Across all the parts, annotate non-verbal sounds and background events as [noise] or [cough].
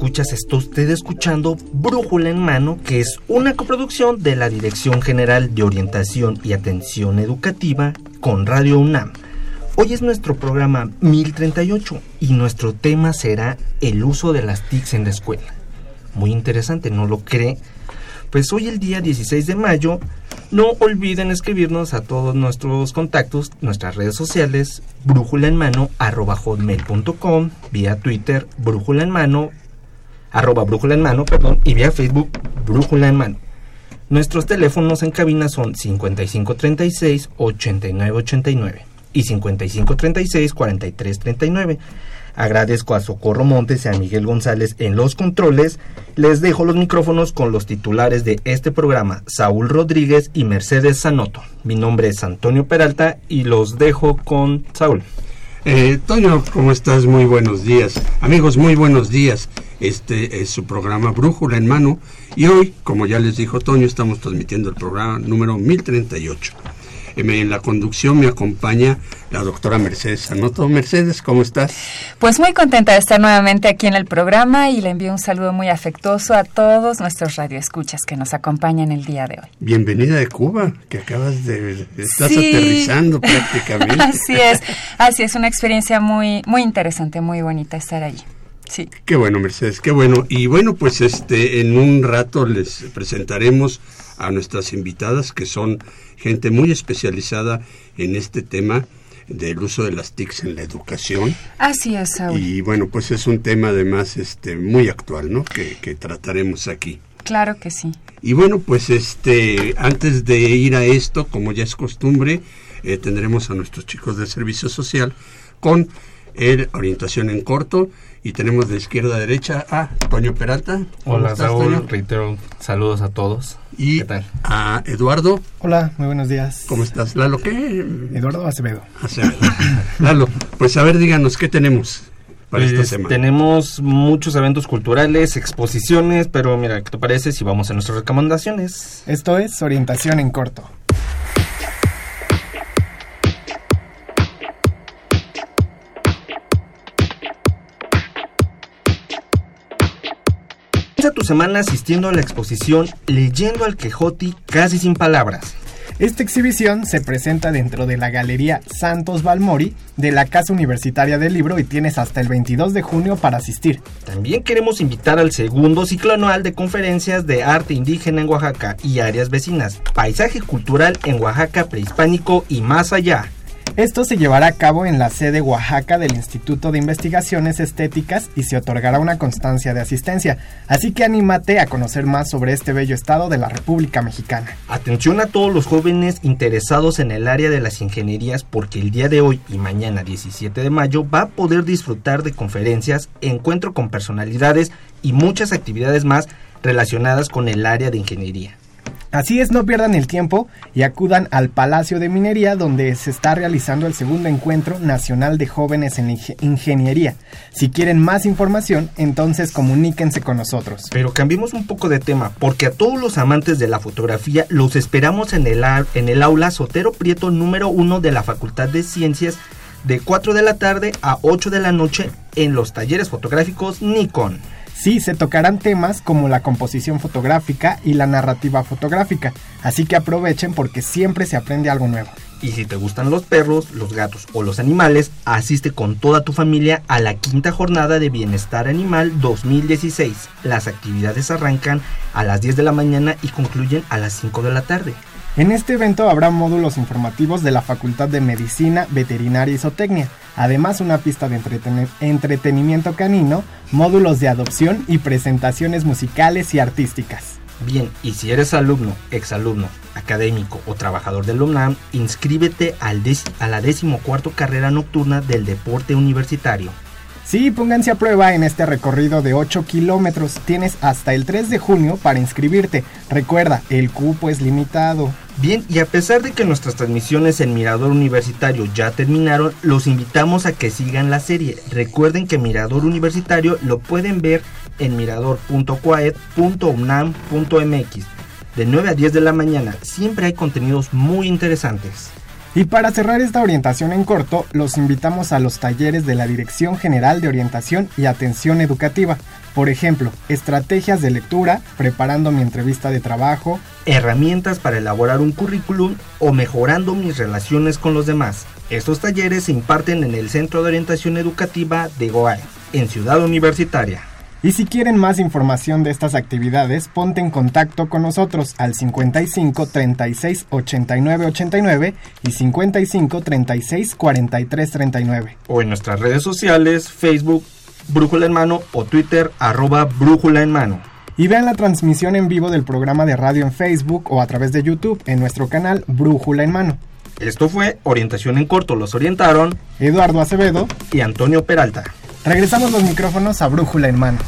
Radioescuchas. Está usted escuchando Brújula en Mano, que es una coproducción de la Dirección General de Orientación y Atención Educativa con Radio UNAM. Hoy es nuestro programa 1038 y nuestro tema será el uso de las TICs en la escuela. Muy interesante, ¿no lo cree? Pues hoy el día 16 de mayo no olviden escribirnos a todos nuestros contactos, nuestras redes sociales, brújula en mano, arroba vía Twitter, brújula en mano, arroba brújula en mano, perdón, y vía Facebook, brújula en mano. Nuestros teléfonos en cabina son 5536-8989 y 5536-4339. Agradezco a Socorro Montes y a Miguel González en los controles. Les dejo los micrófonos con los titulares de este programa, Saúl Rodríguez y Mercedes Sanoto. Mi nombre es Antonio Peralta y los dejo con Saúl. Eh, Toño, ¿cómo estás? Muy buenos días. Amigos, muy buenos días. Este es su programa Brújula en Mano y hoy, como ya les dijo Toño, estamos transmitiendo el programa número 1038. En la conducción me acompaña la doctora Mercedes Sanoto. Mercedes, ¿cómo estás? Pues muy contenta de estar nuevamente aquí en el programa y le envío un saludo muy afectuoso a todos nuestros radioescuchas que nos acompañan el día de hoy. Bienvenida de Cuba, que acabas de... estás aterrizando [laughs] prácticamente. así es, así es, una experiencia muy, muy interesante, muy bonita estar allí. Sí. Qué bueno, Mercedes, qué bueno. Y bueno, pues este en un rato les presentaremos a nuestras invitadas que son gente muy especializada en este tema del uso de las TICs en la educación. Así es, Saúl. Y bueno, pues es un tema además este muy actual, ¿no? Que, trataremos aquí. Claro que sí. Y bueno, pues este antes de ir a esto, como ya es costumbre, eh, tendremos a nuestros chicos de servicio social con el orientación en corto y tenemos de izquierda a derecha a Toño Peralta. Hola Saúl, reitero saludos a todos. Y a Eduardo. Hola, muy buenos días. ¿Cómo estás? Lalo, ¿qué? Eduardo Acevedo. Acevedo. [laughs] Lalo, pues a ver, díganos, ¿qué tenemos? Para esta pues, semana? Tenemos muchos eventos culturales, exposiciones, pero mira, ¿qué te parece si vamos a nuestras recomendaciones? Esto es orientación en corto. Tu semana asistiendo a la exposición Leyendo al Quijote casi sin palabras. Esta exhibición se presenta dentro de la Galería Santos Balmori de la Casa Universitaria del Libro y tienes hasta el 22 de junio para asistir. También queremos invitar al segundo ciclo anual de conferencias de arte indígena en Oaxaca y áreas vecinas, paisaje cultural en Oaxaca prehispánico y más allá. Esto se llevará a cabo en la sede Oaxaca del Instituto de Investigaciones Estéticas y se otorgará una constancia de asistencia. Así que anímate a conocer más sobre este bello estado de la República Mexicana. Atención a todos los jóvenes interesados en el área de las ingenierías porque el día de hoy y mañana 17 de mayo va a poder disfrutar de conferencias, encuentro con personalidades y muchas actividades más relacionadas con el área de ingeniería. Así es, no pierdan el tiempo y acudan al Palacio de Minería donde se está realizando el segundo encuentro nacional de jóvenes en ingeniería. Si quieren más información, entonces comuníquense con nosotros. Pero cambiemos un poco de tema, porque a todos los amantes de la fotografía los esperamos en el, aula Sotero Prieto número 1 de la Facultad de Ciencias de 4 de la tarde a 8 de la noche en los talleres fotográficos Nikon. Sí, se tocarán temas como la composición fotográfica y la narrativa fotográfica, así que aprovechen porque siempre se aprende algo nuevo. Y si te gustan los perros, los gatos o los animales, asiste con toda tu familia a la quinta jornada de Bienestar Animal 2016. Las actividades arrancan a las 10 de la mañana y concluyen a las 5 de la tarde. En este evento habrá módulos informativos de la Facultad de Medicina, Veterinaria y Zootecnia, además una pista de entreten- entretenimiento canino, módulos de adopción y presentaciones musicales y artísticas. Bien, y si eres alumno, exalumno, académico o trabajador del UNAM, inscríbete al a la decimocuarto carrera nocturna del deporte universitario. Sí, pónganse a prueba en este recorrido de 8 kilómetros. Tienes hasta el 3 de junio para inscribirte. Recuerda, el cupo es limitado. Bien, y a pesar de que nuestras transmisiones en Mirador Universitario ya terminaron, los invitamos a que sigan la serie. Recuerden que Mirador Universitario lo pueden ver en mirador.coed.unam.mx. De 9 a 10 de la mañana siempre hay contenidos muy interesantes. Y para cerrar esta orientación en corto, los invitamos a los talleres de la Dirección General de Orientación y Atención Educativa. Por ejemplo, estrategias de lectura, preparando mi entrevista de trabajo, herramientas para elaborar un currículum o mejorando mis relaciones con los demás. Estos talleres se imparten en el Centro de Orientación Educativa de GOAE, en Ciudad Universitaria. Y si quieren más información de estas actividades, ponte en contacto con nosotros al 55 36 89 89 y 55 36 43 39. O en nuestras redes sociales, Facebook, Brújula en Mano o Twitter, arroba Brújula en Mano. Y vean la transmisión en vivo del programa de radio en Facebook o a través de YouTube en nuestro canal Brújula en Mano. Esto fue Orientación en Corto. Los orientaron Eduardo Acevedo y Antonio Peralta. Regresamos los micrófonos a Brújula en Mano.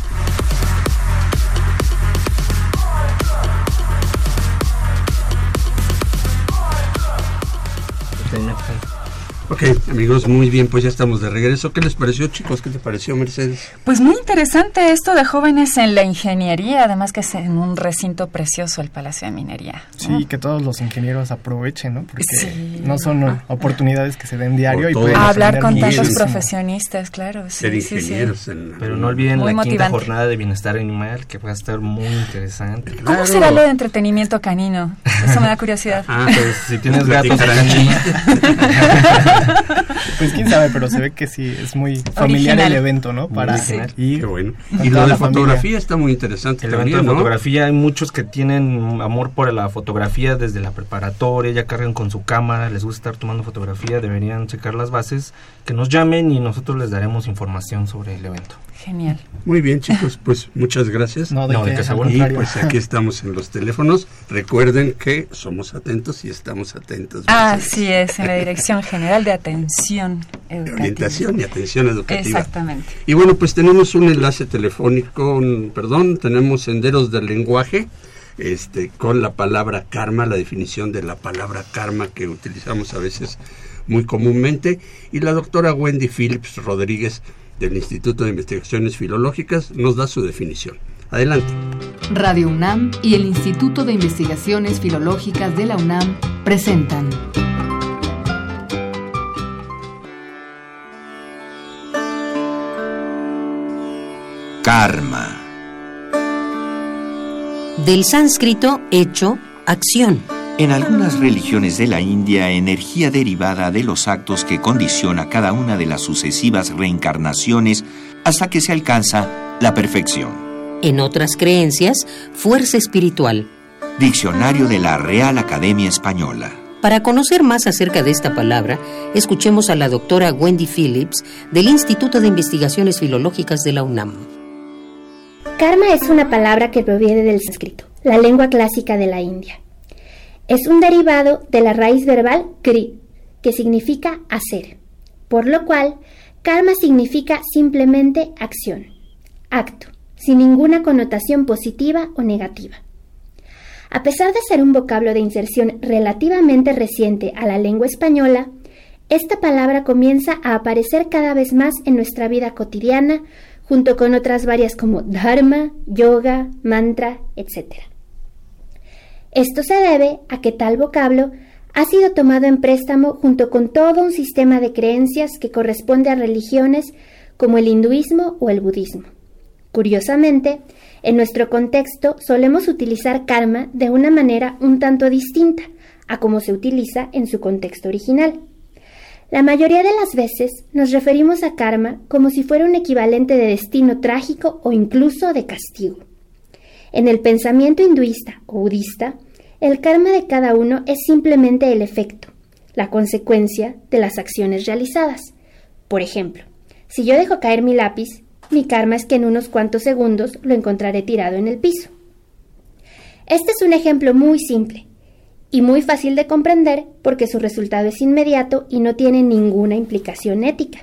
Ok, amigos, muy bien, pues ya estamos de regreso. ¿Qué les pareció, chicos? ¿Qué te pareció, Mercedes? Pues muy interesante esto de jóvenes en la ingeniería, además que es en un recinto precioso el Palacio de Minería. ¿no? Sí, que todos los ingenieros aprovechen, ¿no? Porque Sí. no son uh, oportunidades que se den diario Por y pueden hablar con tantos muchísimo. profesionistas, claro. Sí, Ser sí, sí. ingenieros en... Pero no olviden la quinta motivante. jornada de Bienestar Animal, que va a estar muy interesante. ¿Cómo Claro. será lo de entretenimiento canino? Eso me da curiosidad. Ah, Pues si tienes [laughs] gatos, [laughs] [laughs] Pues quién sabe, pero se ve que sí, es muy familiar Original. el evento, ¿no? Para Sí. ir. Qué bueno. Y lo de la familia. fotografía está muy interesante El también, evento de ¿no? fotografía, hay muchos que tienen amor por la fotografía desde la preparatoria, ya cargan con su cámara, les gusta estar tomando fotografía, deberían checar las bases, que nos llamen y nosotros les daremos información sobre el evento. Genial. Muy bien, chicos, pues muchas gracias. No, de No, de que, que al seguro. Y pues aquí estamos en los teléfonos. Recuerden que somos atentos y estamos atentos. Así es, en la Dirección General de Atención De Educativa. orientación y atención educativa. Exactamente. Y bueno, pues tenemos un enlace telefónico, un- perdón, tenemos senderos del lenguaje, este, con la palabra karma, la definición de la palabra karma que utilizamos a veces muy comúnmente, y la doctora Wendy Phillips Rodríguez del Instituto de Investigaciones Filológicas nos da su definición. Adelante. Radio UNAM y el Instituto de Investigaciones Filológicas de la UNAM presentan Karma. Del sánscrito hecho, acción. En algunas religiones de la India, energía derivada de los actos que condiciona cada una de las sucesivas reencarnaciones hasta que se alcanza la perfección. En otras creencias, fuerza espiritual. Diccionario de la Real Academia Española. Para conocer más acerca de esta palabra, escuchemos a la doctora Wendy Phillips del Instituto de Investigaciones Filológicas de la UNAM. Karma es una palabra que proviene del sánscrito, la lengua clásica de la India. Es un derivado de la raíz verbal kri, que significa hacer, por lo cual karma significa simplemente acción, acto, sin ninguna connotación positiva o negativa. A pesar de ser un vocablo de inserción relativamente reciente a la lengua española, esta palabra comienza a aparecer cada vez más en nuestra vida cotidiana, junto con otras varias como dharma, yoga, mantra, etc. Esto se debe a que tal vocablo ha sido tomado en préstamo junto con todo un sistema de creencias que corresponde a religiones como el hinduismo o el budismo. Curiosamente, en nuestro contexto solemos utilizar karma de una manera un tanto distinta a como se utiliza en su contexto original. La mayoría de las veces nos referimos a karma como si fuera un equivalente de destino trágico o incluso de castigo. En el pensamiento hinduista o budista, el karma de cada uno es simplemente el efecto, la consecuencia de las acciones realizadas. Por ejemplo, si yo dejo caer mi lápiz, mi karma es que en unos cuantos segundos lo encontraré tirado en el piso. Este es un ejemplo muy simple y muy fácil de comprender porque su resultado es inmediato y no tiene ninguna implicación ética.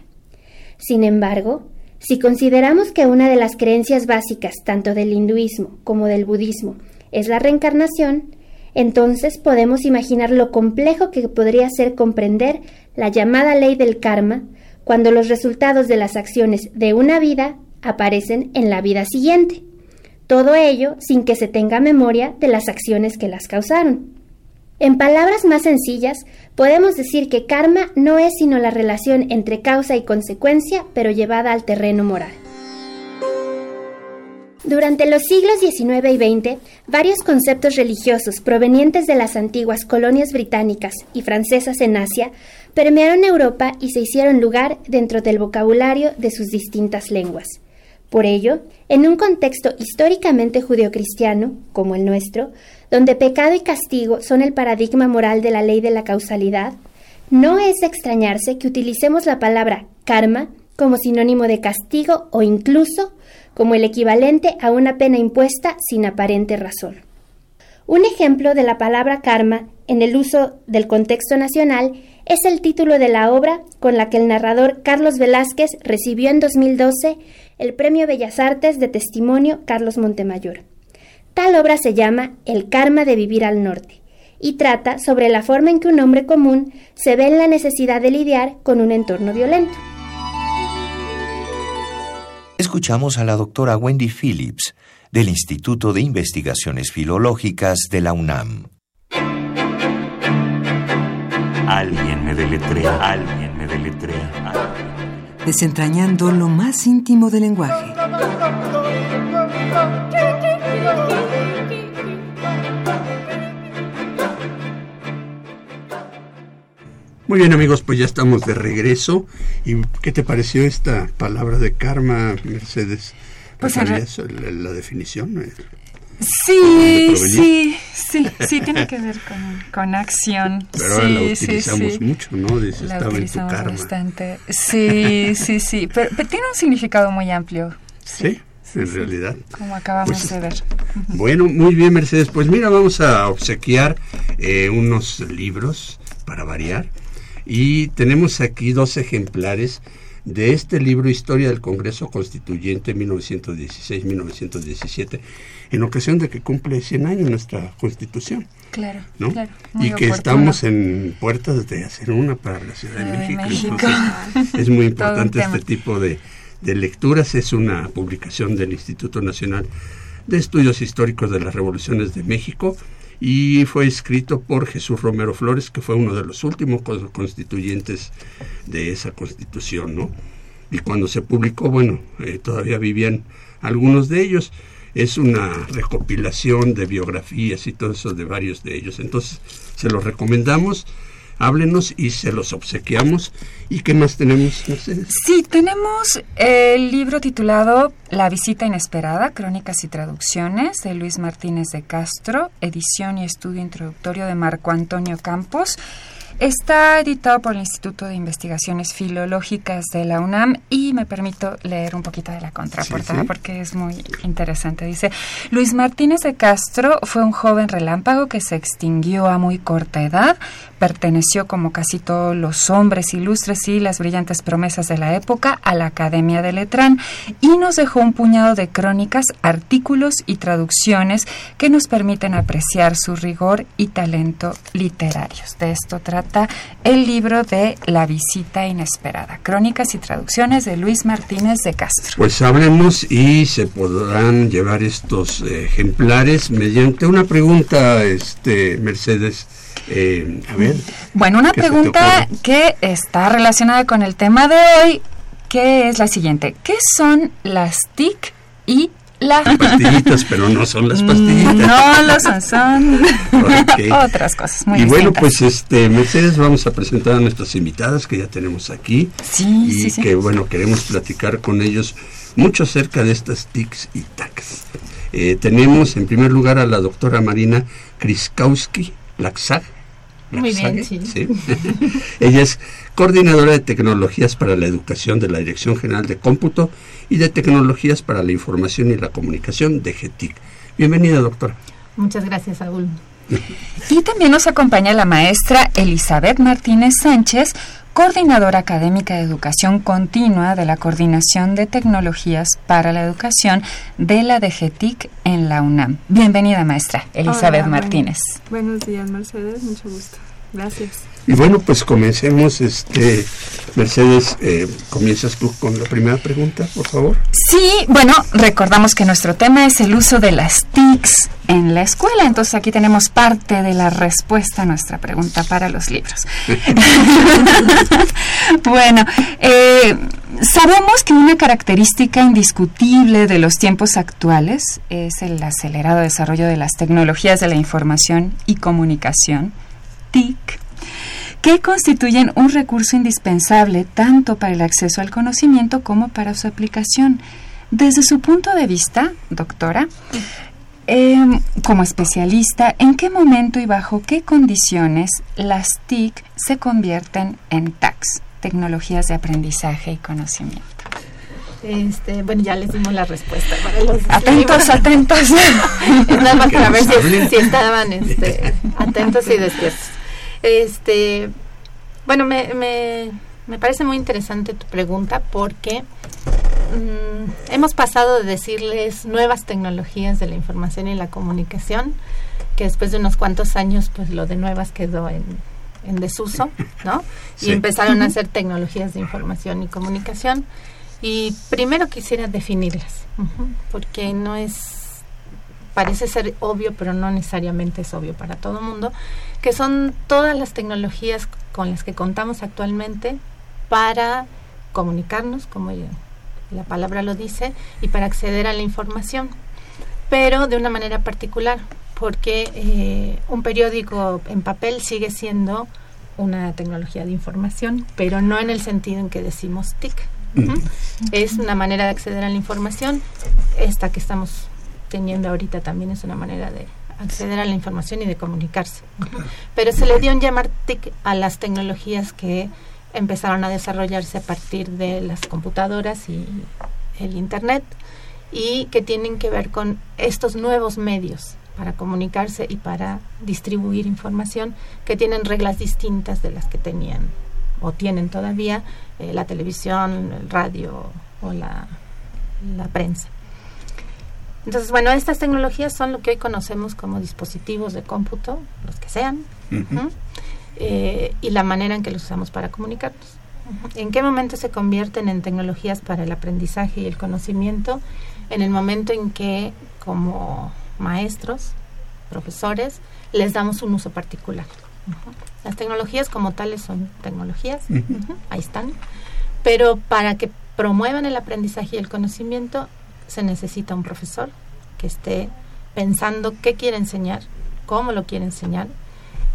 Sin embargo, si consideramos que una de las creencias básicas tanto del hinduismo como del budismo es la reencarnación, entonces podemos imaginar lo complejo que podría ser comprender la llamada ley del karma cuando los resultados de las acciones de una vida aparecen en la vida siguiente. Todo ello sin que se tenga memoria de las acciones que las causaron. En palabras más sencillas, podemos decir que karma no es sino la relación entre causa y consecuencia, pero llevada al terreno moral. Durante los siglos XIX y XX, varios conceptos religiosos provenientes de las antiguas colonias británicas y francesas en Asia permearon Europa y se hicieron lugar dentro del vocabulario de sus distintas lenguas. Por ello, en un contexto históricamente judeocristiano, como el nuestro, donde pecado y castigo son el paradigma moral de la ley de la causalidad, no es extrañarse que utilicemos la palabra karma como sinónimo de castigo o incluso como el equivalente a una pena impuesta sin aparente razón. Un ejemplo de la palabra karma en el uso del contexto nacional es el título de la obra con la que el narrador Carlos Velázquez recibió en 2012 el Premio Bellas Artes de Testimonio Carlos Montemayor. Tal obra se llama El karma de vivir al norte y trata sobre la forma en que un hombre común se ve en la necesidad de lidiar con un entorno violento. Escuchamos a la doctora Wendy Phillips del Instituto de Investigaciones Filológicas de la UNAM. Alguien me deletrea, alguien me deletrea. Desentrañando lo más íntimo del lenguaje. Muy bien amigos, pues ya estamos de regreso. ¿Y qué te pareció esta palabra de karma, Mercedes? Pues ¿Sabías la, la definición? Sí, sí, sí, sí, tiene que ver con, con acción. Pero sí, la utilizamos sí, mucho, ¿no? Dice, La estaba en tu utilizamos karma. bastante. Sí, sí, sí, pero, pero tiene un significado muy amplio, Sí, en realidad. como acabamos Pues, de ver. Bueno, muy bien, Mercedes. Pues mira, vamos a obsequiar eh, unos libros para variar. Y tenemos aquí dos ejemplares de este libro Historia del Congreso Constituyente 1916-1917, en ocasión de que cumple 100 años nuestra Constitución. Claro, ¿no? claro. y que oportuno. estamos en puertas de hacer una para la Ciudad de México. México. Entonces, es muy [laughs] importante este tipo de, de lecturas. Es una publicación del Instituto Nacional de Estudios Históricos de las Revoluciones de México y fue escrito por Jesús Romero Flores, que fue uno de los últimos cons- constituyentes de esa constitución, ¿no? Y cuando se publicó, bueno, eh, todavía vivían algunos de ellos. Es una recopilación de biografías y todo eso de varios de ellos. Entonces, se los recomendamos, háblenos y se los obsequiamos. ¿Y qué más tenemos, Mercedes? Sí, tenemos el libro titulado La visita inesperada, crónicas y traducciones de Luis Martínez de Castro, edición y estudio introductorio de Marco Antonio Campos. Está editado por el Instituto de Investigaciones Filológicas de la UNAM y me permito leer un poquito de la contraportada Sí, sí. porque es muy interesante. Dice, Luis Martínez de Castro fue un joven relámpago que se extinguió a muy corta edad, perteneció como casi todos los hombres ilustres y las brillantes promesas de la época a la Academia de Letrán y nos dejó un puñado de crónicas, artículos y traducciones que nos permiten apreciar su rigor y talento literarios. De esto trata el libro de La visita inesperada, crónicas y traducciones de Luis Martínez de Castro. Pues háblenos y se podrán llevar estos eh, ejemplares mediante una pregunta, este Mercedes. Eh, a ver. Bueno, una ¿qué se te pregunta que está relacionada con el tema de hoy, que es la siguiente. ¿Qué son las TIC y La... Pastillitas, pero no son las [laughs] pastillitas. No lo son, son [laughs] otras cosas muy Y bueno, pues este, Mercedes, vamos a presentar a nuestras invitadas que ya tenemos aquí. Sí, y sí, sí. que bueno, queremos platicar con ellos mucho acerca de estas TICs y TACs. Eh, tenemos en primer lugar a la doctora Marina Kriskowski Laxag. Muy bien, sí. [laughs] Ella es coordinadora de tecnologías para la educación de la Dirección General de Cómputo y de tecnologías para la información y la comunicación de GETIC. Bienvenida, doctora. Muchas gracias, Saúl. [laughs] Y también nos acompaña la maestra Elizabeth Martínez Sánchez, coordinadora académica de educación continua de la Coordinación de Tecnologías para la Educación de la DGTIC en la UNAM. Bienvenida, maestra Elizabeth Hola, Martínez. Buenos días, Mercedes, mucho gusto. Gracias. Y bueno, pues comencemos, este, Mercedes, eh, comienzas tú con la primera pregunta, por favor. Sí, bueno, recordamos que nuestro tema es el uso de las TICs en la escuela, entonces aquí tenemos parte de la respuesta a nuestra pregunta para los libros. [laughs] bueno, eh, sabemos que una característica indiscutible de los tiempos actuales es el acelerado desarrollo de las tecnologías de la información y comunicación, TIC, que constituyen un recurso indispensable tanto para el acceso al conocimiento como para su aplicación. Desde su punto de vista, doctora, eh, como especialista, ¿en qué momento y bajo qué condiciones las TIC se convierten en TACs, tecnologías de aprendizaje y conocimiento? Este, bueno, ya les dimos la respuesta. Para los atentos, atentos. es [laughs] nada más para ver si, si estaban este, atentos y despiertos. Este, bueno, me, me, me, parece muy interesante tu pregunta porque mmm, hemos pasado de decirles nuevas tecnologías de la información y la comunicación, que después de unos cuantos años, pues lo de nuevas quedó en, en desuso, ¿no? Sí. Y empezaron a hacer tecnologías de información y comunicación. Y primero quisiera definirlas, porque no es parece ser obvio, pero no necesariamente es obvio para todo el mundo, que son todas las tecnologías con las que contamos actualmente para comunicarnos, como la palabra lo dice, y para acceder a la información, pero de una manera particular, porque eh, un periódico en papel sigue siendo una tecnología de información, pero no en el sentido en que decimos TIC. Uh -huh. Es una manera de acceder a la información, esta que estamos teniendo ahorita también es una manera de acceder a la información y de comunicarse. Pero se le dio un llamar TIC a las tecnologías que empezaron a desarrollarse a partir de las computadoras y el Internet y que tienen que ver con estos nuevos medios para comunicarse y para distribuir información que tienen reglas distintas de las que tenían o tienen todavía eh, la televisión, el radio o la, la prensa. Entonces, bueno, estas tecnologías son lo que hoy conocemos como dispositivos de cómputo, los que sean, uh -huh. eh, y la manera en que los usamos para comunicarnos. Uh -huh. ¿En qué momento se convierten en tecnologías para el aprendizaje y el conocimiento? En el momento en que, como maestros, profesores, les damos un uso particular. Uh -huh. Las tecnologías como tales son tecnologías, ahí están, pero para que promuevan el aprendizaje y el conocimiento se necesita un profesor que esté pensando qué quiere enseñar, cómo lo quiere enseñar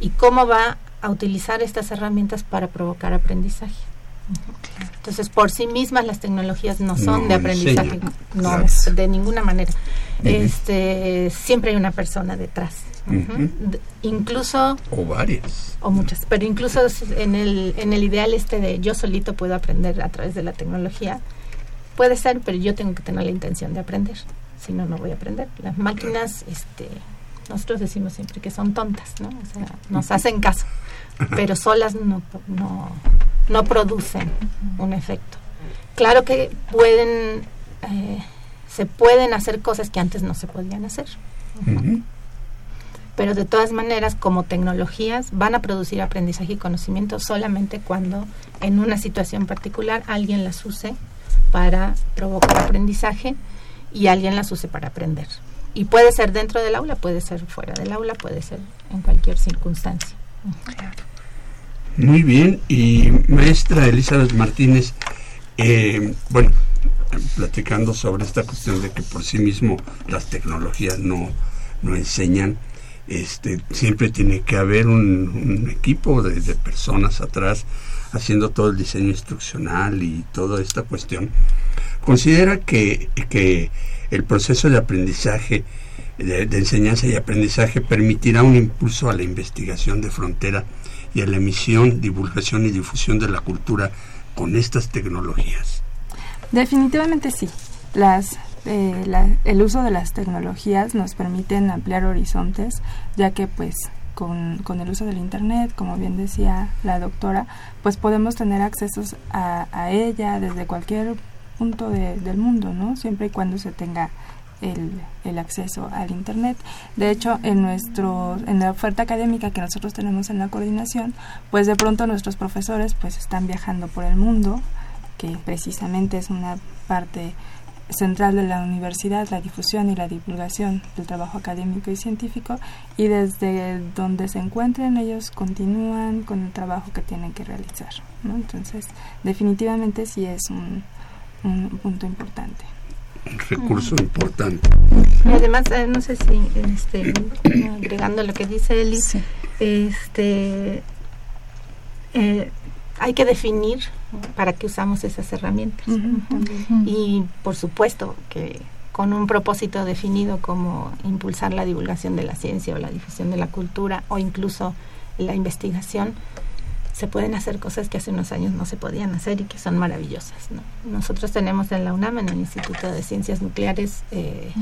y cómo va a utilizar estas herramientas para provocar aprendizaje. Entonces, por sí mismas las tecnologías no son No de aprendizaje, no, de ninguna manera. Este, siempre hay una persona detrás. Incluso O varias. o muchas, pero incluso en el, en el ideal este de yo solito puedo aprender a través de la tecnología, puede ser, pero yo tengo que tener la intención de aprender, si no, no voy a aprender. Las máquinas, este, nosotros decimos siempre que son tontas, ¿no? O sea, nos hacen caso, pero solas no, no, no producen un efecto. Claro que pueden, eh, se pueden hacer cosas que antes no se podían hacer pero de todas maneras como tecnologías van a producir aprendizaje y conocimiento solamente cuando en una situación particular alguien las use para provocar aprendizaje y alguien las use para aprender. Y puede ser dentro del aula, puede ser fuera del aula, puede ser en cualquier circunstancia. Muy bien, y maestra Elizabeth Martínez, eh, bueno, platicando sobre esta cuestión de que por sí mismo las tecnologías no, no enseñan. Este, siempre tiene que haber un, equipo de, de, personas atrás haciendo todo el diseño instruccional y toda esta cuestión. Considera que, que el proceso de aprendizaje, de, enseñanza y aprendizaje permitirá un impulso a la investigación de frontera y a la emisión, divulgación y difusión de la cultura con estas tecnologías. Definitivamente sí. Las, eh, el uso de las tecnologías nos permiten ampliar horizontes, ya que pues con, con, el uso del Internet, como bien decía la doctora, pues podemos tener accesos a, a ella desde cualquier punto del mundo, ¿no? Siempre y cuando se tenga el, el, acceso al internet. De hecho, en nuestro en la oferta académica que nosotros tenemos en la coordinación, pues de pronto nuestros profesores pues están viajando por el mundo, que precisamente es una parte central de la universidad, la difusión y la divulgación del trabajo académico y científico, y desde donde se encuentren ellos continúan con el trabajo que tienen que realizar. ¿no? Entonces, definitivamente sí es un, un punto importante. Un recurso importante. Y además, eh, no sé si, este, agregando lo que dice Eli, este, eh, hay que definir para qué usamos esas herramientas. Y por supuesto que con un propósito definido como impulsar la divulgación de la ciencia o la difusión de la cultura o incluso la investigación, se pueden hacer cosas que hace unos años no se podían hacer y que son maravillosas. Nosotros tenemos en la UNAM, en el Instituto de Ciencias Nucleares, eh,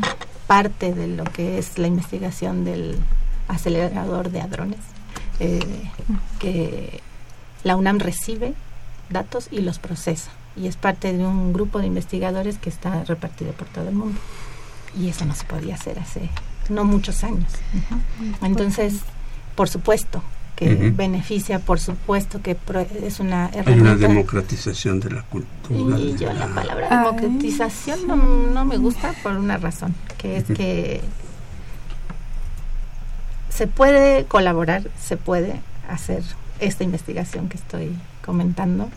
parte de lo que es la investigación del acelerador de hadrones, eh, que la UNAM recibe datos y los procesa. Y es parte de un grupo de investigadores que está repartido por todo el mundo. Y eso no se podía hacer hace no muchos años. Entonces, por supuesto, que beneficia, por supuesto que es una herramienta. Hay una democratización de la cultura. Y yo la palabra democratización no, no, me gusta por una razón, que es que se puede colaborar, se puede hacer esta investigación que estoy comentando,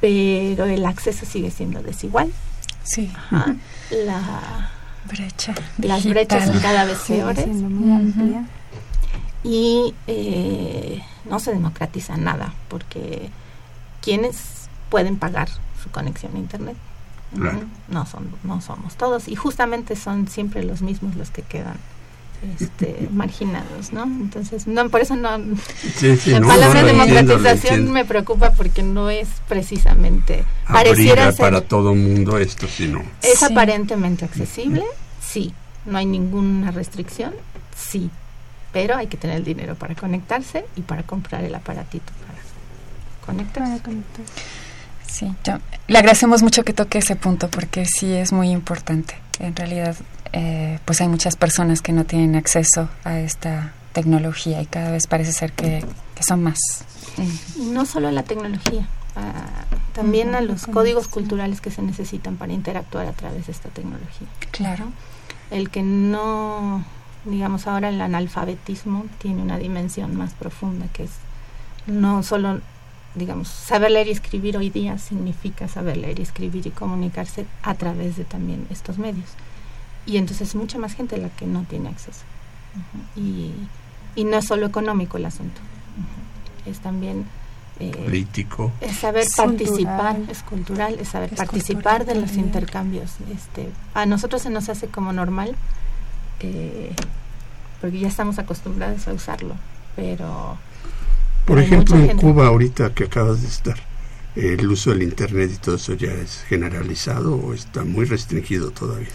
pero el acceso sigue siendo desigual. Sí. La brecha. Las brechas son cada vez peores. y eh, no se democratiza nada porque quienes pueden pagar su conexión a internet no son no somos todos. Y justamente son siempre los mismos los que quedan este, marginados, ¿no? Entonces, no, por eso no. la palabra democratización me preocupa porque no es precisamente. Pareciera para todo mundo esto, sino. Es aparentemente accesible, sí. No hay ninguna restricción, sí pero hay que tener el dinero para conectarse y para comprar el aparatito para conectarse. Sí, le agradecemos mucho que toque ese punto porque sí es muy importante. En realidad, eh, pues hay muchas personas que no tienen acceso a esta tecnología y cada vez parece ser que, son más. no solo a la tecnología, también a los códigos culturales que se necesitan para interactuar a través de esta tecnología. Claro. El que no digamos ahora el analfabetismo tiene una dimensión más profunda que es no solo digamos saber leer y escribir hoy día significa saber leer y escribir y comunicarse a través de también estos medios y entonces es mucha más gente la que no tiene acceso. Y, y, no es solo económico el asunto. Es también eh, político. es saber participar es cultural es saber participar de los intercambios. Este a nosotros se nos hace como normal eh, porque ya estamos acostumbrados a usarlo, pero... Por ejemplo, en Cuba, ahorita que acabas de estar, ¿el uso del Internet y todo eso ya es generalizado o está muy restringido todavía?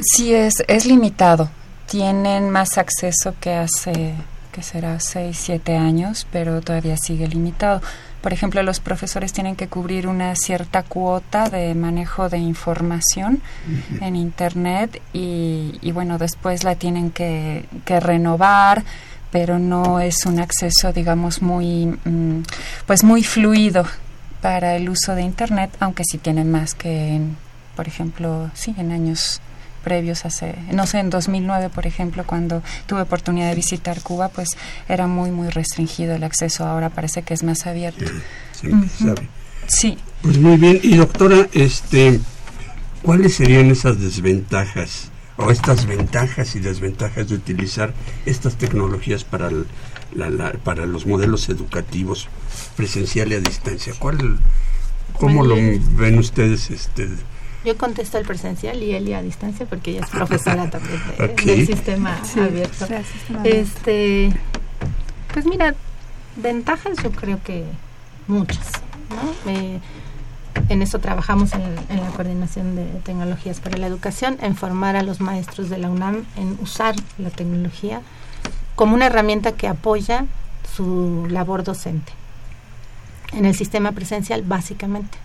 Sí, es, es limitado. Tienen más acceso que hace, que será 6, 7 años, pero todavía sigue limitado. Por ejemplo, los profesores tienen que cubrir una cierta cuota de manejo de información en Internet y, bueno, después la tienen que, renovar pero no es un acceso, digamos, muy, mm, pues muy fluido para el uso de Internet, aunque sí tienen más que, en, por ejemplo, sí, en años previos hace, no sé, en 2009, por ejemplo, cuando tuve oportunidad de visitar Cuba, pues era muy, muy restringido el acceso. Ahora parece que es más abierto. Sí, Pues muy bien. Y doctora, este, ¿cuáles serían esas desventajas o estas ventajas y desventajas de utilizar estas tecnologías para, para los modelos educativos presencial y a distancia? ¿Cuál, ¿Cómo lo ven ustedes? Este, yo contesto el presencial y Eli a distancia porque ella es [laughs] profesora también del sistema abierto. este, pues mira, ventajas yo creo que muchas. ¿no? en eso trabajamos en, en, la coordinación de tecnologías para la educación, en formar a los maestros de la UNAM en usar la tecnología como una herramienta que apoya su labor docente en el sistema presencial básicamente.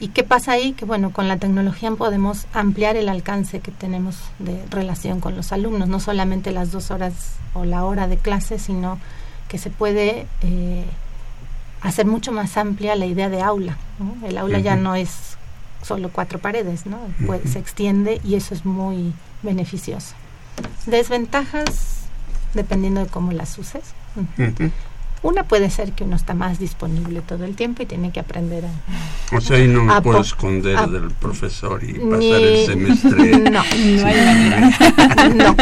¿Y qué pasa ahí? Que bueno, con la tecnología podemos ampliar el alcance que tenemos de relación con los alumnos, no solamente las dos horas o la hora de clase, sino que se puede eh, hacer mucho más amplia la idea de aula. El aula ya no es solo cuatro paredes, ¿no? se extiende y eso es muy beneficioso. Desventajas, dependiendo de cómo las uses. Una puede ser que uno está más disponible todo el tiempo y tiene que aprender a... O sea, ahí no me puedo esconder del profesor y pasar el semestre. [laughs] No, no hay manera. [laughs] no,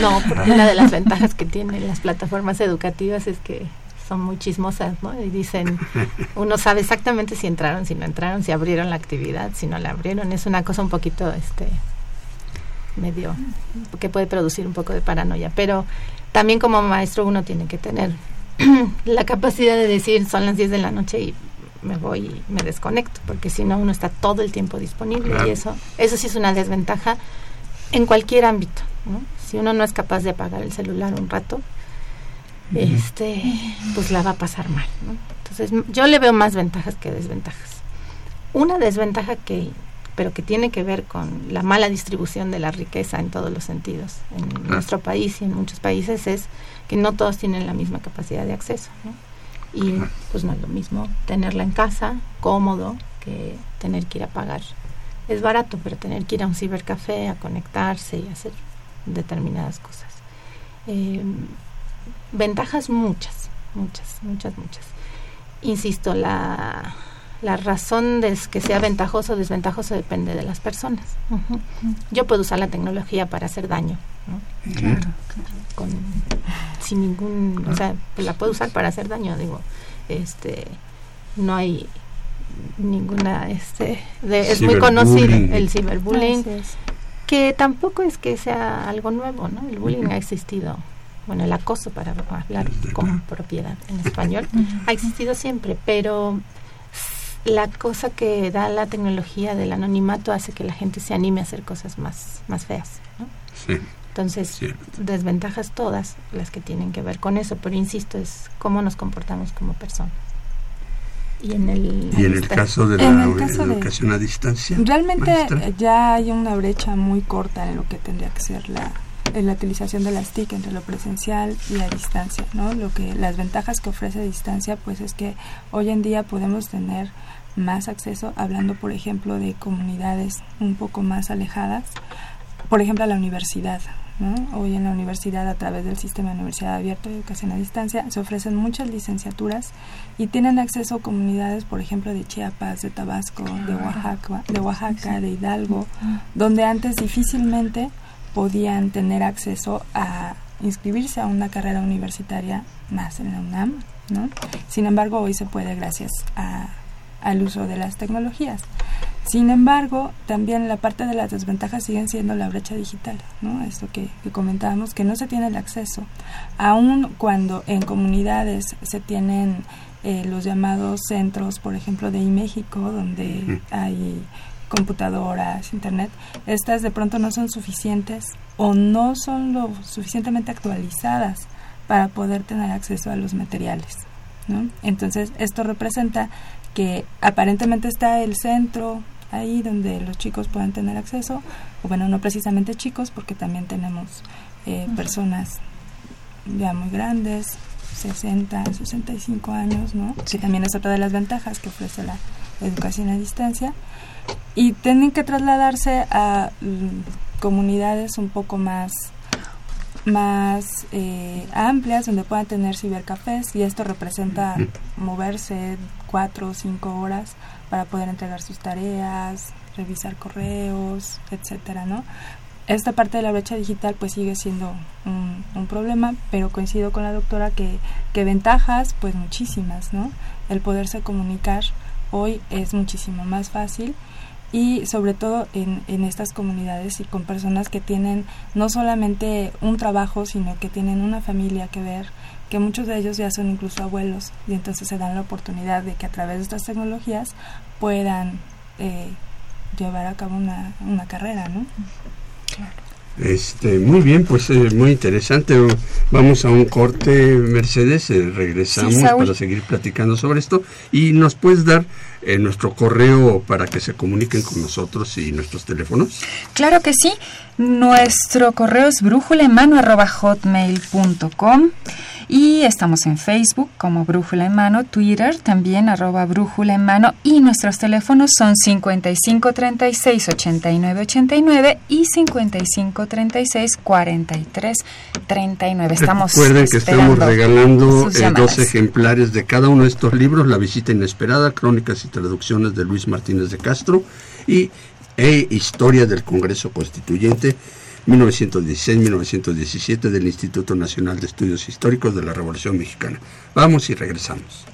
no, porque una de las ventajas que tienen las plataformas educativas es que son muy chismosas, ¿no? Y dicen, [laughs] uno sabe exactamente si entraron, si no entraron, si abrieron la actividad, si no la abrieron. Es una cosa un poquito, este, medio, que puede producir un poco de paranoia. Pero también como maestro uno tiene que tener [clears throat] la capacidad de decir son las 10 de la noche y me voy y me desconecto, porque si no uno está todo el tiempo disponible y eso eso sí es una desventaja en cualquier ámbito, Si uno no es capaz de apagar el celular un rato, este pues la va a pasar mal, Entonces, yo le veo más ventajas que desventajas. Una desventaja que pero que tiene que ver con la mala distribución de la riqueza en todos los sentidos en nuestro país y en muchos países es que no todos tienen la misma capacidad de acceso. Y pues no es lo mismo tenerla en casa, cómodo, que tener que ir a pagar. Es barato, pero tener que ir a un cibercafé a conectarse y hacer determinadas cosas. Eh, ventajas muchas, muchas, muchas, muchas. Insisto, la, la razón de que sea ventajoso o desventajoso depende de las personas. Yo puedo usar la tecnología para hacer daño, Con, sin ningún, o sea, pues la puedo usar para hacer daño, digo, este, no hay ninguna, este, es muy conocido el ciberbullying, que tampoco es que sea algo nuevo, ¿no? El bullying ha existido bueno, el acoso para hablar con propiedad en español, ha existido siempre, pero la cosa que da la tecnología del anonimato hace que la gente se anime a hacer cosas más, más feas. Entonces, desventajas todas las que tienen que ver con eso, pero insisto, es cómo nos comportamos como personas. Y en el, ¿Y en el caso de la educación a distancia. Realmente ya hay una brecha muy corta en lo que tendría que ser la, en la utilización de las TIC entre lo presencial y a distancia, ¿no? Lo que las ventajas que ofrece distancia pues es que hoy en día podemos tener más acceso, hablando por ejemplo de comunidades un poco más alejadas, por ejemplo a la universidad. Hoy en la universidad, a través del sistema de universidad abierta de educación a distancia, se ofrecen muchas licenciaturas y tienen acceso a comunidades, por ejemplo, de Chiapas, de Tabasco, de Oaxaca, de, Oaxaca, de Hidalgo, donde antes difícilmente podían tener acceso a inscribirse a una carrera universitaria más en la UNAM, ¿no? Sin embargo, hoy se puede gracias a al uso de las tecnologías. Sin embargo, también la parte de las desventajas siguen siendo la brecha digital, ¿no? Esto que, comentábamos, que no se tiene el acceso. Aun cuando en comunidades se tienen eh, los llamados centros, por ejemplo, de México, donde hay computadoras, internet, estas de pronto no son suficientes o no son lo suficientemente actualizadas para poder tener acceso a los materiales. ¿no? Entonces, esto representa que aparentemente está el centro ahí donde los chicos puedan tener acceso, o bueno, no precisamente chicos, porque también tenemos eh, personas ya muy grandes, 60, 65 años, ¿no? Que también es otra de las ventajas que ofrece la educación a distancia. Y tienen que trasladarse a mm, comunidades un poco más más eh, amplias donde puedan tener cibercafés y esto representa moverse cuatro o cinco horas para poder entregar sus tareas, revisar correos, etcétera, ¿no? Esta parte de la brecha digital pues sigue siendo un, un problema, pero coincido con la doctora que, que ventajas pues muchísimas, ¿no? El poderse comunicar hoy es muchísimo más fácil y sobre todo en, en estas comunidades y con personas que tienen no solamente un trabajo, sino que tienen una familia que ver, que muchos de ellos ya son incluso abuelos y entonces se dan la oportunidad de que a través de estas tecnologías puedan eh, llevar a cabo una, una carrera, ¿no? Este, muy bien, pues eh, muy interesante. Vamos a un corte, Mercedes, eh, regresamos Sí, para seguir platicando sobre esto y nos puedes dar eh, nuestro correo para que se comuniquen con nosotros y nuestros teléfonos. Claro que sí. Nuestro correo es brújulaenmano.hotmail.com y estamos en Facebook como Brújula en Mano, Twitter también arroba Brújula en Mano y nuestros teléfonos son 55 36 89 89 y 55 36 43 39. Estamos Recuerden que estamos regalando eh, dos ejemplares de cada uno de estos libros, La visita inesperada, Crónicas y traducciones de Luis Martínez de Castro y e Historia del Congreso Constituyente 1916-1917 del Instituto Nacional de Estudios Históricos de la Revolución Mexicana. Vamos y regresamos.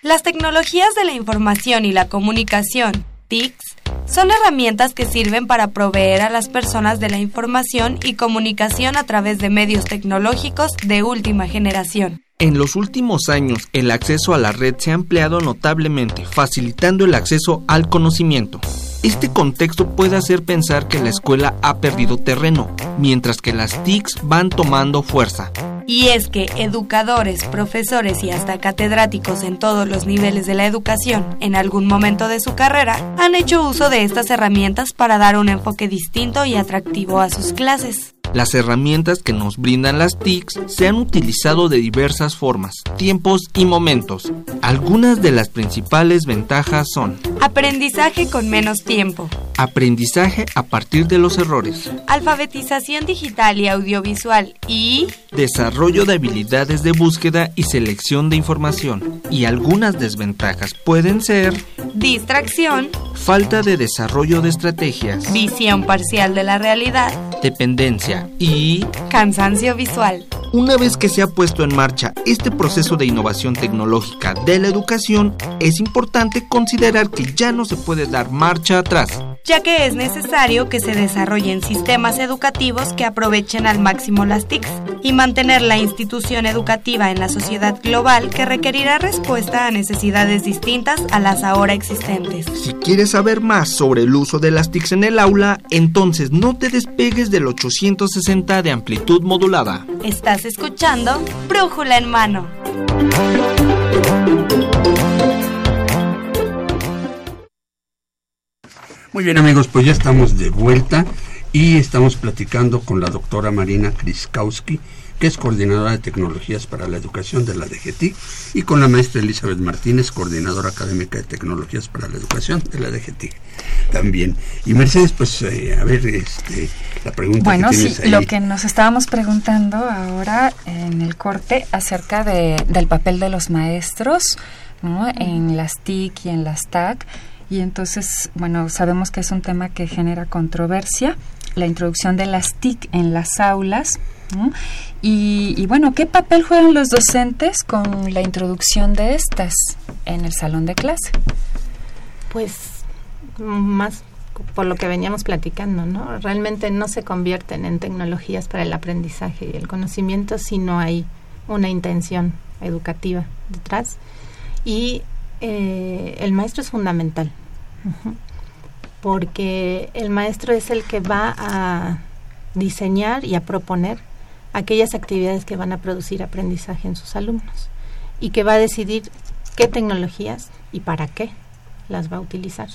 Las tecnologías de la información y la comunicación, TICs, son herramientas que sirven para proveer a las personas de la información y comunicación a través de medios tecnológicos de última generación. En los últimos años, el acceso a la red se ha ampliado notablemente, facilitando el acceso al conocimiento. Este contexto puede hacer pensar que la escuela ha perdido terreno, mientras que las TICs van tomando fuerza. Y es que educadores, profesores y hasta catedráticos en todos los niveles de la educación, en algún momento de su carrera, han hecho uso de estas herramientas para dar un enfoque distinto y atractivo a sus clases. Las herramientas que nos brindan las TICs se han utilizado de diversas formas, tiempos y momentos. Algunas de las principales ventajas son Aprendizaje con menos tiempo. aprendizaje a partir de los errores, Alfabetización digital y audiovisual y desarrollo de habilidades de búsqueda y selección de información. Y algunas desventajas pueden ser distracción, falta de desarrollo de estrategias, visión parcial de la realidad, dependencia y cansancio visual. Una vez que se ha puesto en marcha este proceso de innovación tecnológica de la educación, es importante considerar que ya no se puede dar marcha atrás. Ya que es necesario que se desarrollen sistemas educativos que aprovechen al máximo las TICs y mantener la institución educativa en la sociedad global que requerirá respuesta a necesidades distintas a las ahora existentes. Si quieres saber más sobre el uso de las TICs en el aula, entonces no te despegues del 860 de amplitud modulada. Estás escuchando Brújula en mano. Muy bien amigos, pues ya estamos de vuelta y estamos platicando con la doctora Marina Kriskowski, que es coordinadora de tecnologías para la educación de la DGT, y con la maestra Elizabeth Martínez, coordinadora académica de tecnologías para la educación de la DGT también. Y Mercedes, pues eh, a ver, este, la pregunta Bueno, que sí, tienes ahí. lo que nos estábamos preguntando ahora en el corte acerca de, del papel de los maestros ¿no? en las TIC y en las TAC. Y entonces, bueno, sabemos que es un tema que genera controversia, la introducción de las TIC en las aulas. Y, y bueno, ¿qué papel juegan los docentes con la introducción de estas en el salón de clase? Pues más por lo que veníamos platicando, ¿no? Realmente no se convierten en tecnologías para el aprendizaje y el conocimiento si no hay una intención educativa detrás. Y eh, el maestro es fundamental, porque el maestro es el que va a diseñar y a proponer aquellas actividades que van a producir aprendizaje en sus alumnos y que va a decidir qué tecnologías y para qué las va a utilizar.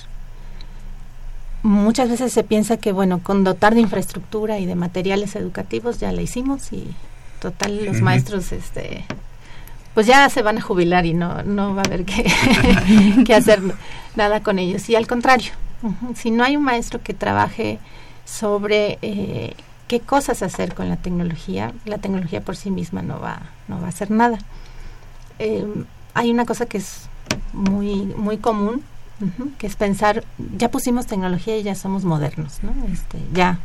Muchas veces se piensa que, bueno, con dotar de infraestructura y de materiales educativos ya la hicimos y total los maestros, este, pues ya se van a jubilar y no, no va a haber que, [laughs] que hacer nada con ellos. Y al contrario, si no hay un maestro que trabaje sobre eh, qué cosas hacer con la tecnología. La tecnología por sí misma no va, no va a hacer nada. Eh, hay una cosa que es muy, muy común, que es pensar, ya pusimos tecnología y ya somos modernos, ¿no? Este, ya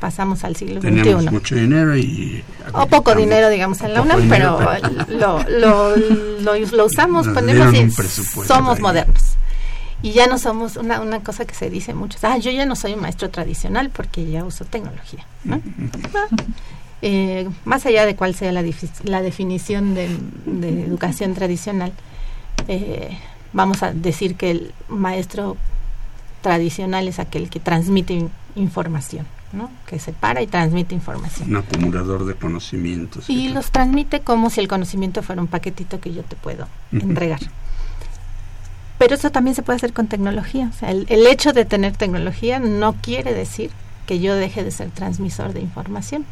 pasamos al siglo Tenemos XXI. mucho dinero y... O poco dinero, digamos, en la UNAM, pero lo, lo, lo, lo usamos, Nos ponemos y somos ahí. modernos. Y ya no somos, una, una cosa que se dice mucho, ah, yo ya no soy un maestro tradicional porque ya uso tecnología. ¿no? Eh, más allá de cuál sea la, la definición de, de educación tradicional, eh, vamos a decir que el maestro tradicional es aquel que transmite in- información, ¿no? que separa y transmite información. Un acumulador de conocimientos. Y los transmite como si el conocimiento fuera un paquetito que yo te puedo entregar. Pero eso también se puede hacer con tecnología. O sea, el, el hecho de tener tecnología no quiere decir que yo deje de ser transmisor de información.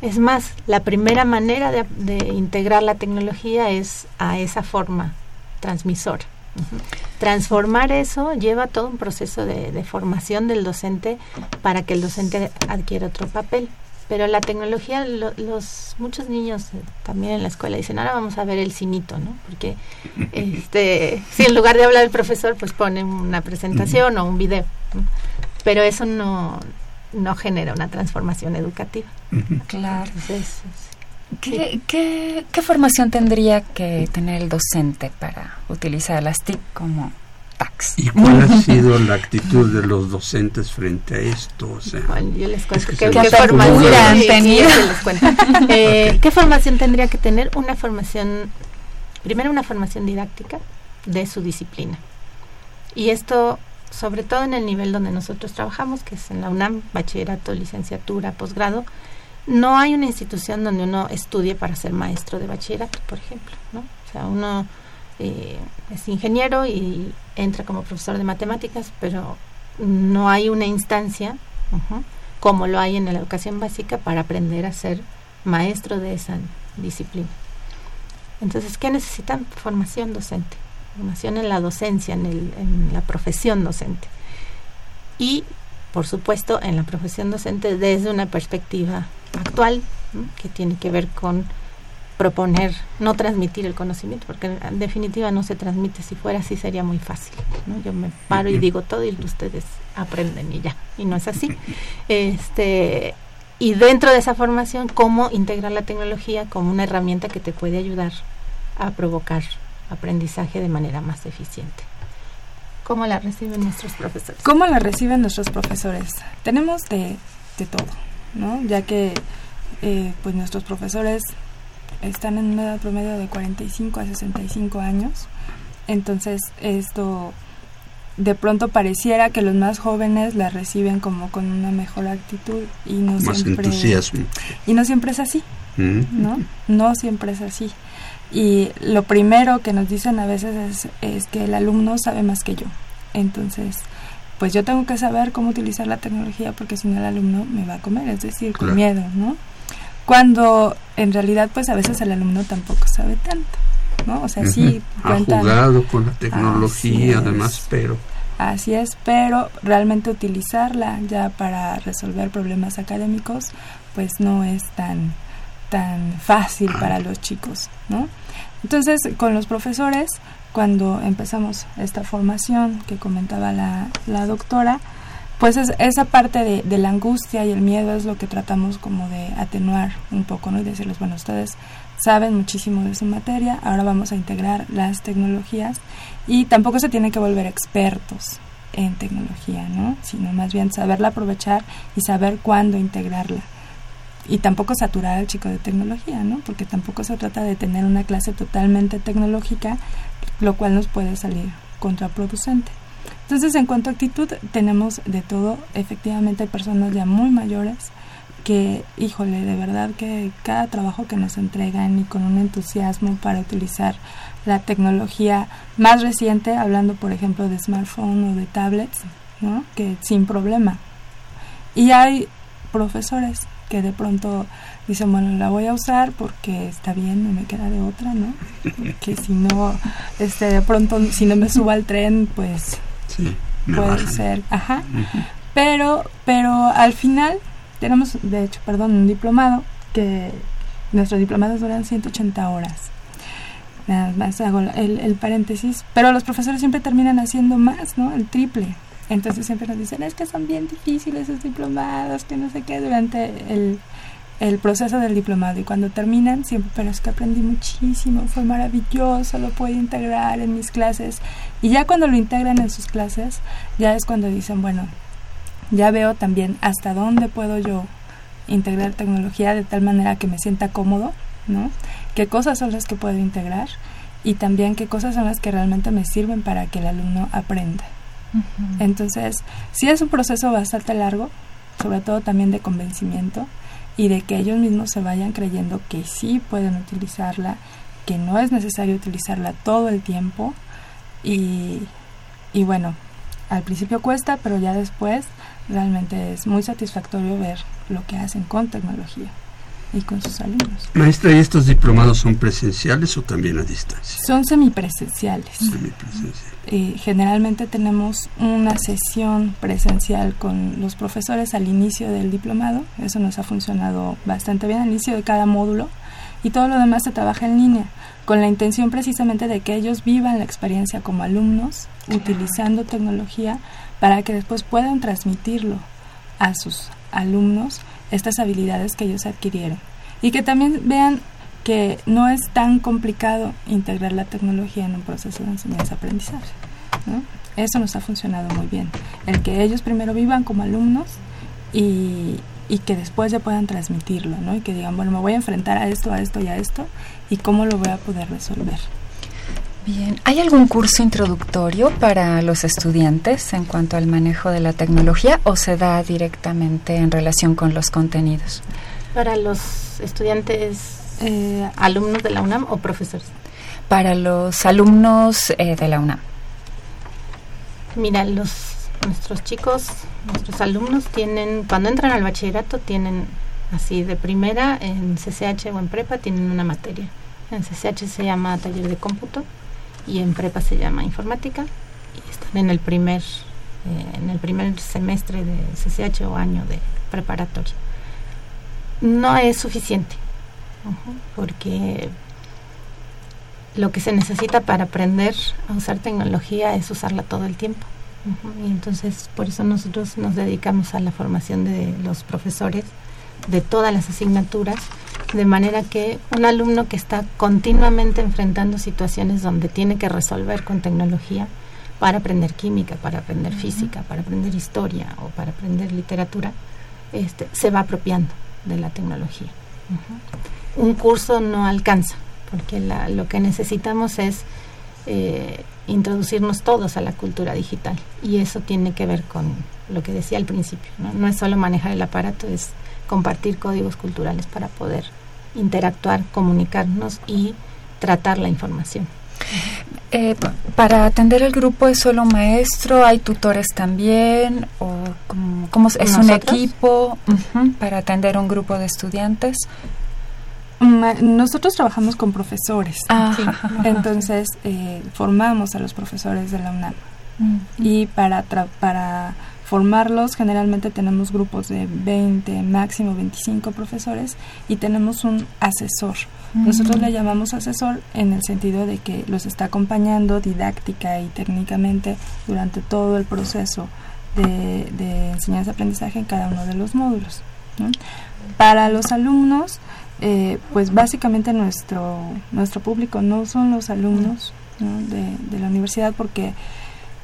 Es más, la primera manera de, de integrar la tecnología es a esa forma transmisora. Transformar eso lleva todo un proceso de, de formación del docente para que el docente adquiera otro papel. Pero la tecnología, lo- los muchos niños eh, también en la escuela dicen, ahora vamos a ver el cinito, ¿no? Porque [laughs] este, si en lugar de hablar el profesor, pues pone una presentación o un video. ¿no? Pero eso no, no genera una transformación educativa. Claro. Entonces, ¿Qué, qué, qué formación tendría que tener el docente para utilizar las TIC como tax? ¿Y cuál ha [laughs] sido la actitud de los docentes frente a esto? O sea, Bueno, yo les cuento es qué, que qué se nos formación ocurre. han tenido. les cuento. [laughs] Eh, ¿Qué formación tendría que tener? Una formación, primero una formación didáctica de su disciplina. Y esto, sobre todo en el nivel donde nosotros trabajamos, que es en la UNAM, bachillerato, licenciatura, posgrado, no hay una institución donde uno estudie para ser maestro de bachillerato, por ejemplo, ¿no? O sea, uno eh, es ingeniero y entra como profesor de matemáticas, pero no hay una instancia como lo hay en la educación básica para aprender a ser maestro de esa disciplina. Entonces, ¿qué necesitan? Formación docente, formación en la docencia, en, el- en la profesión docente. Y, por supuesto, en la profesión docente desde una perspectiva actual, ¿no? que tiene que ver con proponer, no transmitir el conocimiento, porque en definitiva no se transmite, si fuera así sería muy fácil. ¿no? Yo me paro y digo todo y ustedes aprenden y ya, y no es así. Este, y dentro de esa formación, cómo integrar la tecnología como una herramienta que te puede ayudar a provocar aprendizaje de manera más eficiente. ¿Cómo la reciben nuestros profesores? ¿Cómo la reciben nuestros profesores? Tenemos de, de todo, ¿no? Ya que eh, pues nuestros profesores están en una edad promedio de 45 a 65 años, entonces esto de pronto pareciera que los más jóvenes la reciben como con una mejor actitud y no Más siempre entusiasmo. y no siempre es así, Mm. ¿no? No siempre es así. Y lo primero que nos dicen a veces es, es que el alumno sabe más que yo. Entonces, pues yo tengo que saber cómo utilizar la tecnología porque si no el alumno me va a comer, es decir, con Claro. miedo, ¿no? Cuando en realidad pues a veces el alumno tampoco sabe tanto, ¿no? O sea, sí Ujú. Ha jugado con la tecnología, además, pero Así es, pero realmente utilizarla ya para resolver problemas académicos, pues no es tan tan fácil para los chicos, ¿no? Entonces, con los profesores, cuando empezamos esta formación que comentaba la, doctora, pues es, esa parte de, de la angustia y el miedo es lo que tratamos como de atenuar un poco, ¿no? Y decirles, bueno, ustedes saben muchísimo de su materia, ahora vamos a integrar las tecnologías y tampoco se tienen que volver expertos en tecnología, ¿no? Sino más bien saberla aprovechar y saber cuándo integrarla. Y tampoco saturar al chico de tecnología, ¿no? Porque tampoco se trata de tener una clase totalmente tecnológica, lo cual nos puede salir contraproducente. Entonces, en cuanto a actitud, tenemos de todo. Efectivamente, hay personas ya muy mayores que, híjole, de verdad que cada trabajo que nos entregan y con un entusiasmo para utilizar la tecnología más reciente, hablando por ejemplo de smartphone o de tablets, ¿no? Que sin problema. Y hay profesores que de pronto dicen, bueno, la voy a usar porque está bien, no me queda de otra, ¿no? Que si no, este, de pronto, si no me subo al tren, pues sí, puede ser, ajá. Pero, pero al final tenemos, de hecho, perdón, un diplomado que nuestros diplomados duran 180 horas. Nada más hago el, el paréntesis. Pero los profesores siempre terminan haciendo más, ¿no? El triple. Entonces siempre nos dicen, es que son bien difíciles esos diplomados, que no sé qué, durante el, el proceso del diplomado. Y cuando terminan, siempre, pero es que aprendí muchísimo, fue maravilloso, lo puedo integrar en mis clases. Y ya cuando lo integran en sus clases, ya es cuando dicen, bueno, ya veo también hasta dónde puedo yo integrar tecnología de tal manera que me sienta cómodo, ¿no? ¿Qué cosas son las que puedo integrar? Y también qué cosas son las que realmente me sirven para que el alumno aprenda. Entonces, sí es un proceso bastante largo, sobre todo también de convencimiento y de que ellos mismos se vayan creyendo que sí pueden utilizarla, que no es necesario utilizarla todo el tiempo y, y bueno, al principio cuesta, pero ya después realmente es muy satisfactorio ver lo que hacen con tecnología y con sus alumnos. Maestra, ¿y estos diplomados son presenciales o también a distancia? Son semipresenciales. Semipresenciales. Eh, generalmente tenemos una sesión presencial con los profesores al inicio del diplomado. Eso nos ha funcionado bastante bien al inicio de cada módulo. Y todo lo demás se trabaja en línea, con la intención precisamente de que ellos vivan la experiencia como alumnos, utilizando tecnología para que después puedan transmitirlo a sus alumnos estas habilidades que ellos adquirieron. Y que también vean que no es tan complicado integrar la tecnología en un proceso de enseñanza-aprendizaje. ¿no? Eso nos ha funcionado muy bien. El que ellos primero vivan como alumnos y, y que después ya puedan transmitirlo, ¿no? Y que digan, bueno, me voy a enfrentar a esto, a esto y a esto, y cómo lo voy a poder resolver. Bien, ¿hay algún curso introductorio para los estudiantes en cuanto al manejo de la tecnología o se da directamente en relación con los contenidos? Para los estudiantes, eh, alumnos de la UNAM o profesores. Para los alumnos eh, de la UNAM. Mira, los nuestros chicos, nuestros alumnos tienen, cuando entran al bachillerato, tienen así de primera en CCH o en prepa tienen una materia. En CCH se llama taller de cómputo y en prepa se llama informática y están en el primer eh, en el primer semestre de CCH o año de preparatoria. No es suficiente porque lo que se necesita para aprender a usar tecnología es usarla todo el tiempo. Y entonces por eso nosotros nos dedicamos a la formación de los profesores de todas las asignaturas, de manera que un alumno que está continuamente enfrentando situaciones donde tiene que resolver con tecnología para aprender química, para aprender física, para aprender historia o para aprender literatura, este, se va apropiando de la tecnología. Un curso no alcanza, porque lo que necesitamos es eh, introducirnos todos a la cultura digital y eso tiene que ver con lo que decía al principio, ¿no? no es solo manejar el aparato, es compartir códigos culturales para poder interactuar, comunicarnos y tratar la información. Eh, para atender el grupo es solo maestro, hay tutores también o cómo, es un equipo para atender un grupo de estudiantes. Nosotros trabajamos con profesores, ah, entonces eh, formamos a los profesores de la UNAM. Y para para formarlos generalmente tenemos grupos de 20, máximo 25 profesores y tenemos un asesor. Nosotros le llamamos asesor en el sentido de que los está acompañando didáctica y técnicamente durante todo el proceso de, enseñanza-aprendizaje en cada uno de los módulos. Para los alumnos, eh, pues básicamente nuestro, nuestro público no son los alumnos de, de la universidad porque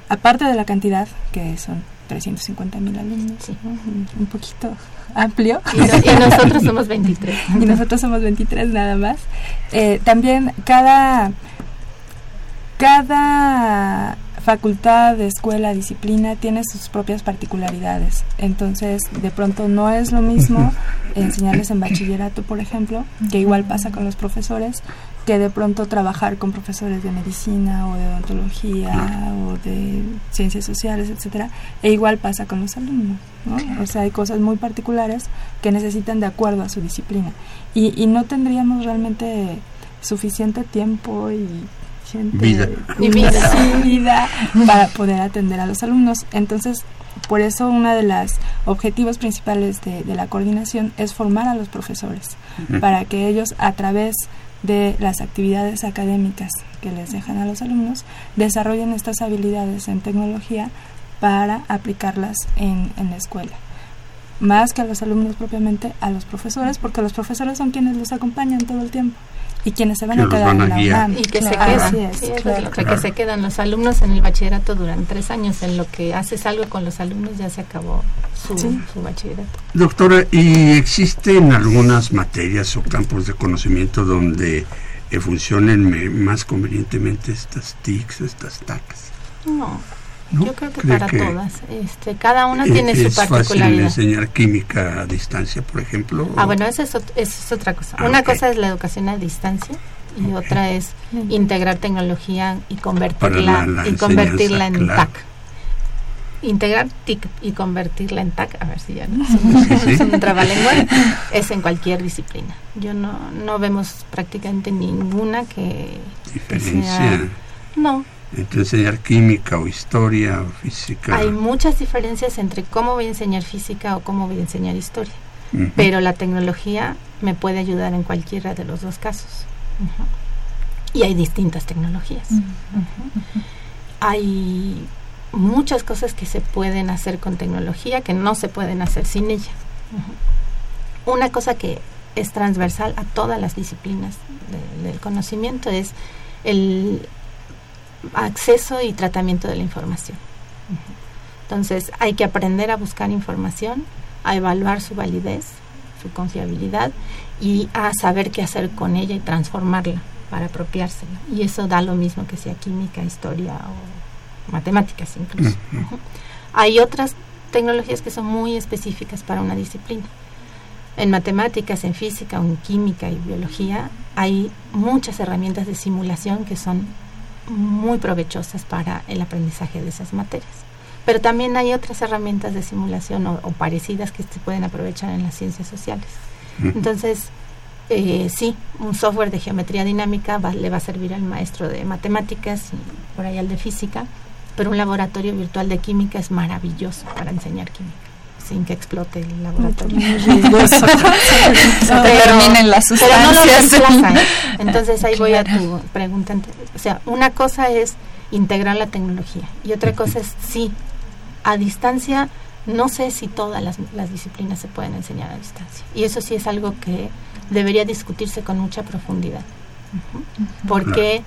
aparte de la cantidad, que son 350 mil alumnos, un, poquito amplio. Y, nosotros somos 23. y nosotros somos 23 [laughs] nada más. Eh, también cada, cada facultad, escuela, disciplina tiene sus propias particularidades. Entonces, de pronto no es lo mismo [laughs] enseñarles en bachillerato, por ejemplo, que igual pasa con los profesores, que de pronto trabajar con profesores de medicina o de odontología o de ciencias sociales, etcétera, e igual pasa con los alumnos, ¿no? O sea, hay cosas muy particulares que necesitan de acuerdo a su disciplina y, y no tendríamos realmente suficiente tiempo y gente vida. y vida, para poder atender a los alumnos. Entonces, por eso uno de los objetivos principales de, de, la coordinación es formar a los profesores, para que ellos a través de las actividades académicas que les dejan a los alumnos, desarrollen estas habilidades en tecnología para aplicarlas en, en la escuela más que a los alumnos propiamente, a los profesores, porque los profesores son quienes los acompañan todo el tiempo y quienes se van a quedar en la UNAM. Y que se quedan, que se quedan los alumnos en el bachillerato durante tres años, en lo que haces algo con los alumnos ya se acabó su, su bachillerato. Doctora, ¿y existen algunas materias o campos de conocimiento donde eh, funcionen más convenientemente estas TICs, estas TACs? No. Yo creo que para todas. Este, cada una tiene su particularidad. ¿Es fácil enseñar química a distancia, por ejemplo? Ah, bueno, esa es, es, otra cosa. Ah, una cosa es la educación a distancia y otra es integrar tecnología y convertirla, y convertirla en TAC. Integrar TIC y convertirla en TAC, a ver si ya no [laughs] es un trabalengua, es en cualquier disciplina. Yo no, no vemos prácticamente ninguna que, Diferencia. no, entre enseñar química o historia o física. Hay muchas diferencias entre cómo voy a enseñar física o cómo voy a enseñar historia, pero la tecnología me puede ayudar en cualquiera de los dos casos. Y hay distintas tecnologías. Hay muchas cosas que se pueden hacer con tecnología que no se pueden hacer sin ella. Una cosa que es transversal a todas las disciplinas del conocimiento es el acceso y tratamiento de la información. Entonces hay que aprender a buscar información, a evaluar su validez, su confiabilidad y a saber qué hacer con ella y transformarla para apropiársela. Y eso da lo mismo que sea química, historia o matemáticas incluso. Hay otras tecnologías que son muy específicas para una disciplina. En matemáticas, en física, en química y biología hay muchas herramientas de simulación que son muy provechosas para el aprendizaje de esas materias. Pero también hay otras herramientas de simulación o, parecidas que se pueden aprovechar en las ciencias sociales. Entonces, eh, sí, un software de geometría dinámica le va a servir al maestro de matemáticas y por ahí al de física, pero un laboratorio virtual de química es maravilloso para enseñar química sin que explote el laboratorio. [laughs] terminen las sustancias. ¿eh? [laughs] Entonces ahí voy a tu pregunta. O sea, una cosa es integrar la tecnología y otra cosa es sí, a distancia, no sé si todas las, disciplinas se pueden enseñar a distancia. Y eso sí es algo que debería discutirse con mucha profundidad. Porque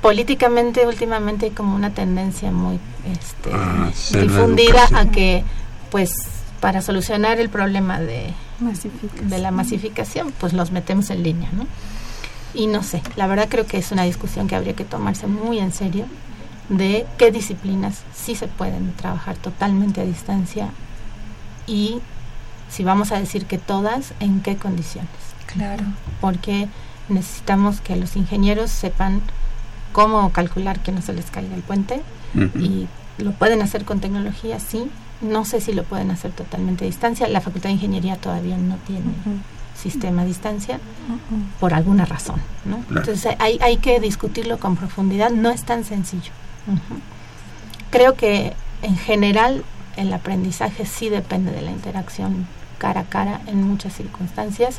políticamente últimamente hay como una tendencia muy este, ah, difundida a que pues para solucionar el problema de, de la masificación, pues los metemos en línea, ¿no? Y no sé, la verdad creo que es una discusión que habría que tomarse muy en serio de qué disciplinas sí se pueden trabajar totalmente a distancia y si vamos a decir que todas, en qué condiciones. Claro. Porque necesitamos que los ingenieros sepan cómo calcular que no se les caiga el puente y lo pueden hacer con tecnología, sí, no sé si lo pueden hacer totalmente a distancia. La Facultad de Ingeniería todavía no tiene sistema a distancia por alguna razón. ¿no? Entonces hay, hay que discutirlo con profundidad. No es tan sencillo. Creo que en general el aprendizaje sí depende de la interacción cara a cara en muchas circunstancias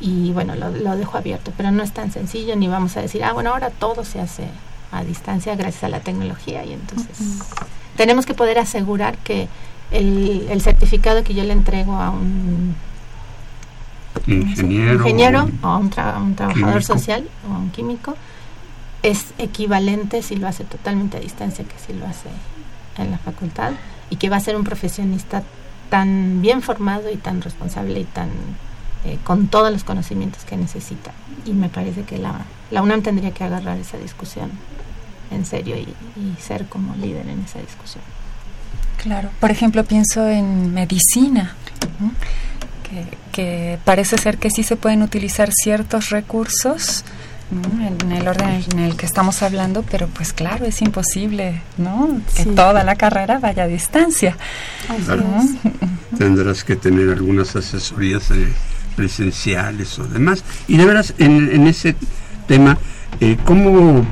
y bueno, lo, lo, dejo abierto, pero no es tan sencillo ni vamos a decir, ah, bueno, ahora todo se hace a distancia gracias a la tecnología y entonces tenemos que poder asegurar que el, certificado que yo le entrego a un ingeniero, o a un, trabajador social o a un químico es equivalente si lo hace totalmente a distancia que si lo hace en la facultad y que va a ser un profesionista tan bien formado y tan responsable y tan eh, con todos los conocimientos que necesita. Y me parece que la, la UNAM tendría que agarrar esa discusión en serio y, ser como líder en esa discusión. Claro, por ejemplo, pienso en medicina, que, parece ser que sí se pueden utilizar ciertos recursos en el orden en el que estamos hablando, pero pues claro, es imposible, ¿no? Que toda la carrera vaya a distancia. Tendrás que tener algunas asesorías eh, presenciales o demás. Y de veras, en, ese tema, eh, ¿cómo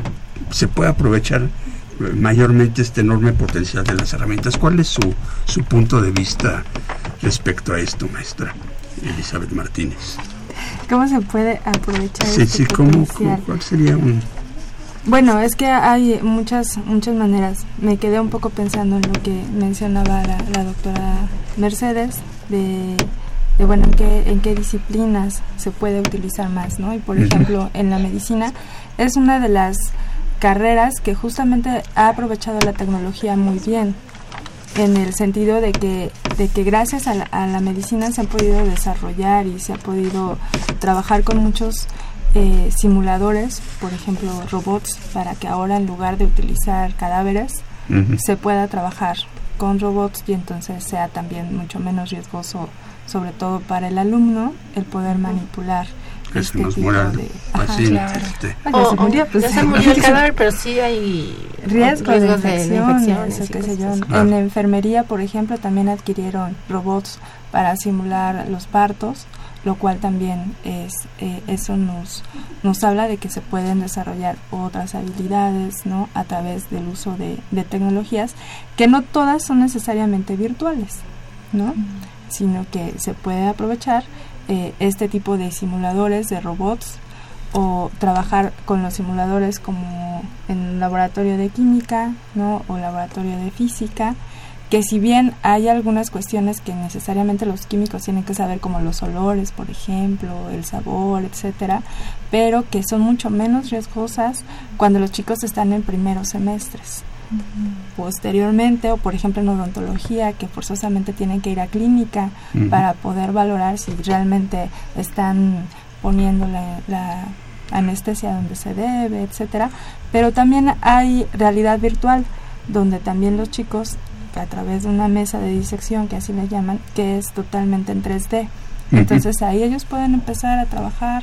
se puede aprovechar mayormente este enorme potencial de las herramientas. ¿Cuál es su, su punto de vista respecto a esto, maestra Elizabeth Martínez? ¿Cómo se puede aprovechar Sí, este sí, ¿cómo, potencial? cómo- ¿cuál sería un...? Bueno, es que hay muchas muchas maneras. Me quedé un poco pensando en lo que mencionaba la, la doctora Mercedes de, de, bueno, en qué, en qué disciplinas se puede utilizar más, ¿no? Y por ejemplo, en la medicina es una de las carreras que justamente ha aprovechado la tecnología muy bien en el sentido de que, de que gracias a la, a la medicina se han podido desarrollar y se ha podido trabajar con muchos eh, simuladores, por ejemplo robots, para que ahora en lugar de utilizar cadáveres se pueda trabajar con robots y entonces sea también mucho menos riesgoso, sobre todo para el alumno, el poder manipular Que se este nos tipo muera de... Claro. este. Ah, ya O- se o murió, pues, ya se murió el cadáver, pero sí hay riesgo de riesgos de infecciones, infecciones o y qué sé cosas yo. así. Claro. En la enfermería, por ejemplo, también adquirieron robots para simular los partos, lo cual también es eh, eso nos nos habla de que se pueden desarrollar otras habilidades, ¿no? A través del uso de, de tecnologías que no todas son necesariamente virtuales, ¿no? Sino que se puede aprovechar eh, este tipo de simuladores de robots o trabajar con los simuladores como en un laboratorio de química, ¿no? O laboratorio de física, que si bien hay algunas cuestiones que necesariamente los químicos tienen que saber como los olores, por ejemplo, el sabor, etcétera, pero que son mucho menos riesgosas cuando los chicos están en primeros semestres. Posteriormente, o por ejemplo en odontología, que forzosamente tienen que ir a clínica para poder valorar si realmente están poniendo la, la anestesia donde se debe, etcétera. Pero también hay realidad virtual, donde también los chicos, a través de una mesa de disección, que así le llaman, que es totalmente en 3D. Ujú. Entonces ahí ellos pueden empezar a trabajar,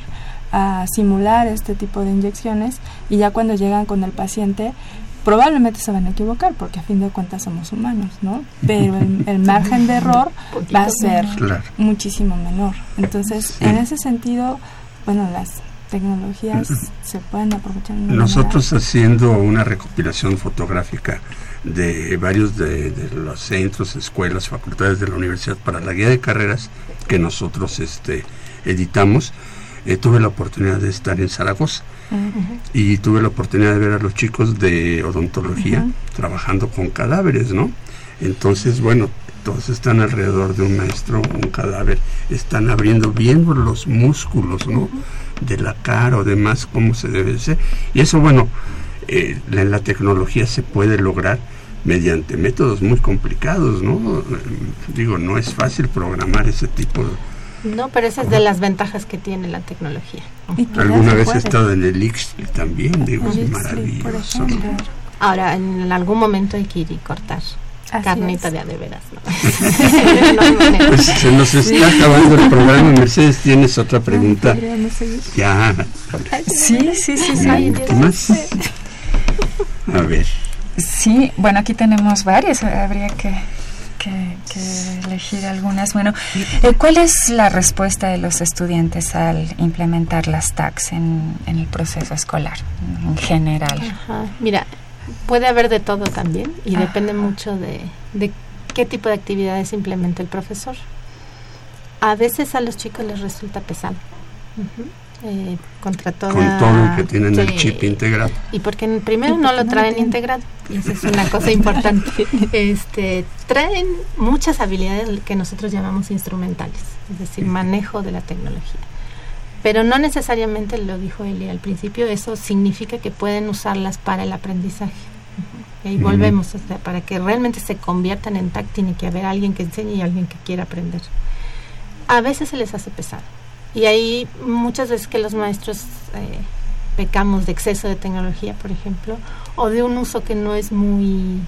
a simular este tipo de inyecciones y ya cuando llegan con el paciente probablemente se van a equivocar porque a fin de cuentas somos humanos, ¿no? Pero el, [laughs] el margen de error va a ser Claro. muchísimo menor. Entonces, Sí. en ese sentido, bueno, las tecnologías se pueden aprovechar. Nosotros haciendo una recopilación fotográfica de varios de, de los centros, escuelas, facultades de la universidad para la guía de carreras que nosotros este, editamos, eh, tuve la oportunidad de estar en Zaragoza y tuve la oportunidad de ver a los chicos de odontología trabajando con cadáveres, ¿no? Entonces, bueno, todos están alrededor de un maestro, un cadáver, están abriendo, viendo los músculos, ¿no? De la cara o demás, cómo se debe hacer. Y eso, bueno, eh, en la tecnología se puede lograr mediante métodos muy complicados, ¿no? Digo, no es fácil programar ese tipo de... No, pero esa es de las ventajas que tiene la tecnología. Alguna vez he estado en el Ixtli también, digo, es maravilloso. ¿no? Ahora, en algún momento hay que ir y cortar Así carnita es. de a de veras. ¿no? [laughs] Pues se nos está acabando el programa. Mercedes, ¿tienes otra pregunta? Ya. Sí, sí, sí, sí. Últimas. [laughs] A ver. Sí, bueno, aquí tenemos varias, habría que, que- que elegir algunas. Bueno, eh, ¿cuál es la respuesta de los estudiantes al implementar las TACs en, en el proceso escolar en general? Ajá. Mira, puede haber de todo también y Ajá. depende mucho de, de qué tipo de actividades implementa el profesor. A veces a los chicos les resulta pesado. Eh, contra toda, Con todo lo que tienen el chip integrado. Y porque en- primero no lo traen integrado, y esa es una cosa importante. [laughs] Este, traen muchas habilidades que nosotros llamamos instrumentales, es decir, manejo de la tecnología. Pero no necesariamente, lo dijo Eli al principio, eso significa que pueden usarlas para el aprendizaje. Y ahí volvemos, o sea, para que realmente se conviertan en TAC tiene que haber alguien que enseñe y alguien que quiera aprender. A veces se les hace pesado. Y ahí muchas veces que los maestros eh, pecamos de exceso de tecnología, por ejemplo, o de un uso que no es muy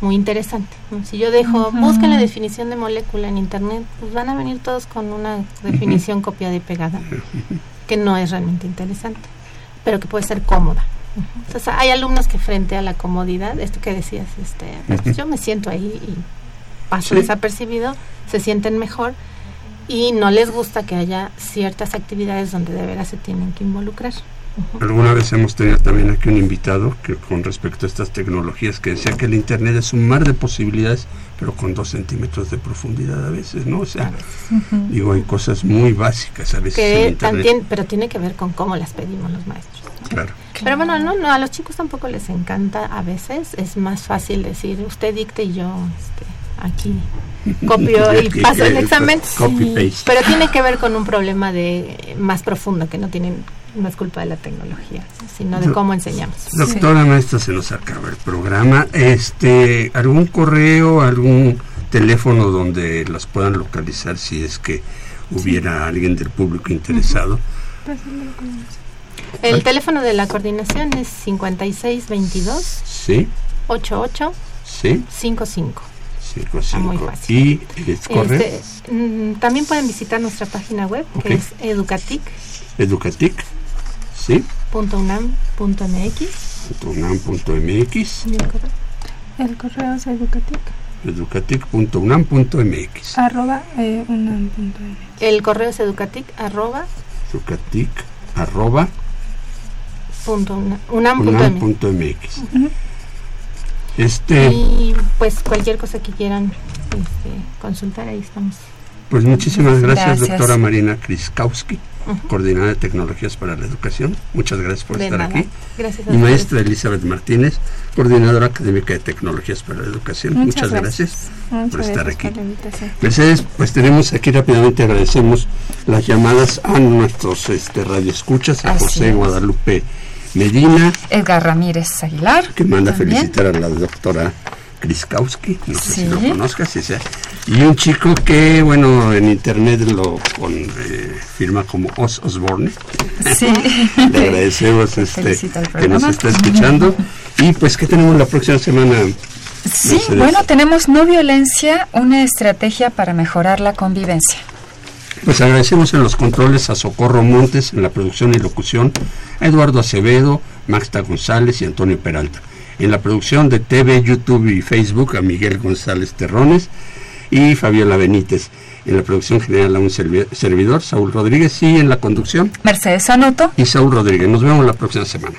muy interesante. Si yo dejo, Ujú. busquen la definición de molécula en internet, pues van a venir todos con una definición copiada y pegada, que no es realmente interesante, pero que puede ser cómoda. Entonces hay alumnos que frente a la comodidad, esto que decías, este, pues, yo me siento ahí y paso Sí. desapercibido, se sienten mejor y no les gusta que haya ciertas actividades donde de veras se tienen que involucrar. Alguna vez hemos tenido también aquí un invitado que con respecto a estas tecnologías que decía que el Internet es un mar de posibilidades, pero con dos centímetros de profundidad a veces, ¿no? O sea, digo, hay cosas muy básicas a veces. Que en también, pero tiene que ver con cómo las pedimos los maestros. Claro. Pero bueno, no, no, a los chicos tampoco les encanta a veces. Es más fácil decir, usted dicte y yo este, aquí copio y [laughs] paso el examen. Copy paste. Pero tiene que ver con un problema de más profundo que no tienen no es culpa de la tecnología, sino de Do- cómo enseñamos. Doctora maestra, se nos acaba el programa. Este, algún correo, algún teléfono donde las puedan localizar si es que hubiera alguien del público interesado. El teléfono de la coordinación es 5622 Sí, 88 sí, 55. Muy cinco. fácil. Y el correo, Este, mm, también pueden visitar nuestra página web que es educatic.unam.mx. educatic, sí, unam.mx, El correo es educatic, educatic.unam.mx, arroba eh, unam punto mx. El correo es educatic arroba educatic arroba punto una- unam.mx. unam.mx. Ujú. Este, Y pues cualquier cosa que quieran este, consultar, ahí estamos. pues muchísimas gracias, Gracias. doctora Marina Kriskowski, Ujú. coordinadora de tecnologías para la educación. Muchas gracias por De estar nada. aquí. Gracias a Y maestra Elizabeth Martínez, coordinadora académica de tecnologías para la educación. Muchas, gracias, por estar gracias aquí. por. Mercedes, pues tenemos aquí rápidamente, agradecemos las llamadas a nuestros este, radioescuchas, a Así José es. Guadalupe Medina, Edgar Ramírez Aguilar. que manda también. felicitar a la doctora Kriskowski, no sé si lo conozcas, y un chico que, bueno, en internet lo con, eh, firma como Os Osborne. Sí. [laughs] Le agradecemos [laughs] este, que nos está escuchando. Y pues, ¿qué tenemos la próxima semana? Sí, bueno, tenemos no violencia, una estrategia para mejorar la convivencia. Pues agradecemos en los controles a Socorro Montes en la producción y locución, a Eduardo Acevedo, Maxta González y Antonio Peralta. En la producción de TV, YouTube y Facebook a Miguel González Terrones y Fabiola Benítez. En la producción general a un servi- servidor, Saúl Rodríguez, y en la conducción Mercedes Anoto. y Saúl Rodríguez. Nos vemos la próxima semana.